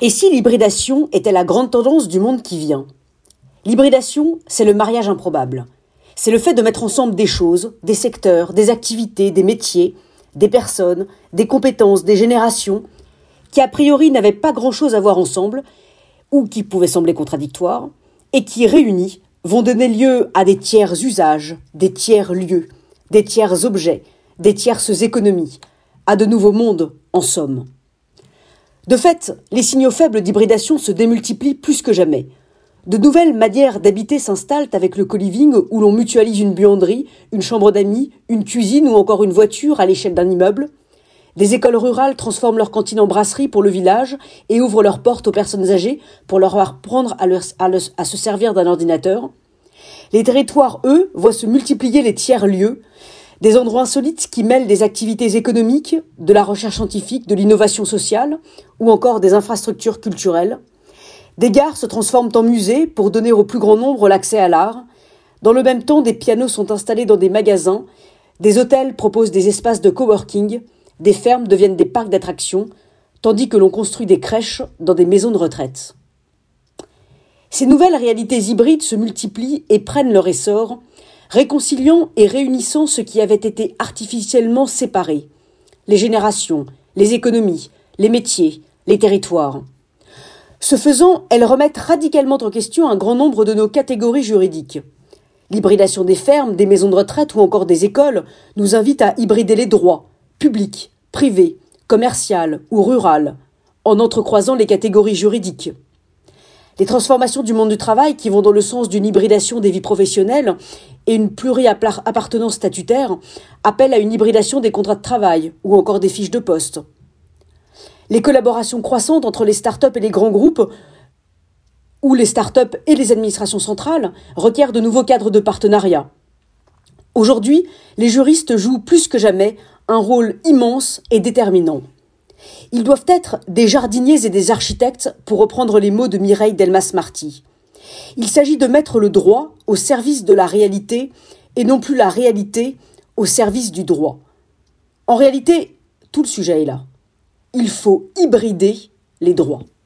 Et si l'hybridation était la grande tendance du monde qui vient? L'hybridation, c'est le mariage improbable. C'est le fait de mettre ensemble des choses, des secteurs, des activités, des métiers, des personnes, des compétences, des générations, qui a priori n'avaient pas grand-chose à voir ensemble, ou qui pouvaient sembler contradictoires, et qui, réunis, vont donner lieu à des tiers usages, des tiers lieux, des tiers objets, des tierces économies, à de nouveaux mondes, en somme. De fait, les signaux faibles d'hybridation se démultiplient plus que jamais. De nouvelles manières d'habiter s'installent avec le co-living où l'on mutualise une buanderie, une chambre d'amis, une cuisine ou encore une voiture à l'échelle d'un immeuble. Des écoles rurales transforment leur cantine en brasserie pour le village et ouvrent leurs portes aux personnes âgées pour leur apprendre à, à se servir d'un ordinateur. Les territoires, eux, voient se multiplier les tiers-lieux, des endroits insolites qui mêlent des activités économiques, de la recherche scientifique, de l'innovation sociale ou encore des infrastructures culturelles. Des gares se transforment en musées pour donner au plus grand nombre l'accès à l'art. Dans le même temps, des pianos sont installés dans des magasins, des hôtels proposent des espaces de coworking, des fermes deviennent des parcs d'attractions, tandis que l'on construit des crèches dans des maisons de retraite. Ces nouvelles réalités hybrides se multiplient et prennent leur essor, réconciliant et réunissant ce qui avait été artificiellement séparé les générations, les économies, les métiers, les territoires. Ce faisant, elles remettent radicalement en question un grand nombre de nos catégories juridiques. L'hybridation des fermes, des maisons de retraite ou encore des écoles nous invite à hybrider les droits, publics, privés, commercial ou rural, en entrecroisant les catégories juridiques. Les transformations du monde du travail qui vont dans le sens d'une hybridation des vies professionnelles et une pluri-appartenance statutaire appellent à une hybridation des contrats de travail ou encore des fiches de poste. Les collaborations croissantes entre les start-up et les grands groupes ou les start-up et les administrations centrales requièrent de nouveaux cadres de partenariat. Aujourd'hui, les juristes jouent plus que jamais un rôle immense et déterminant. Ils doivent être des jardiniers et des architectes, pour reprendre les mots de Mireille Delmas-Marty. Il s'agit de mettre le droit au service de la réalité et non plus la réalité au service du droit. En réalité, tout le sujet est là. Il faut hybrider les droits.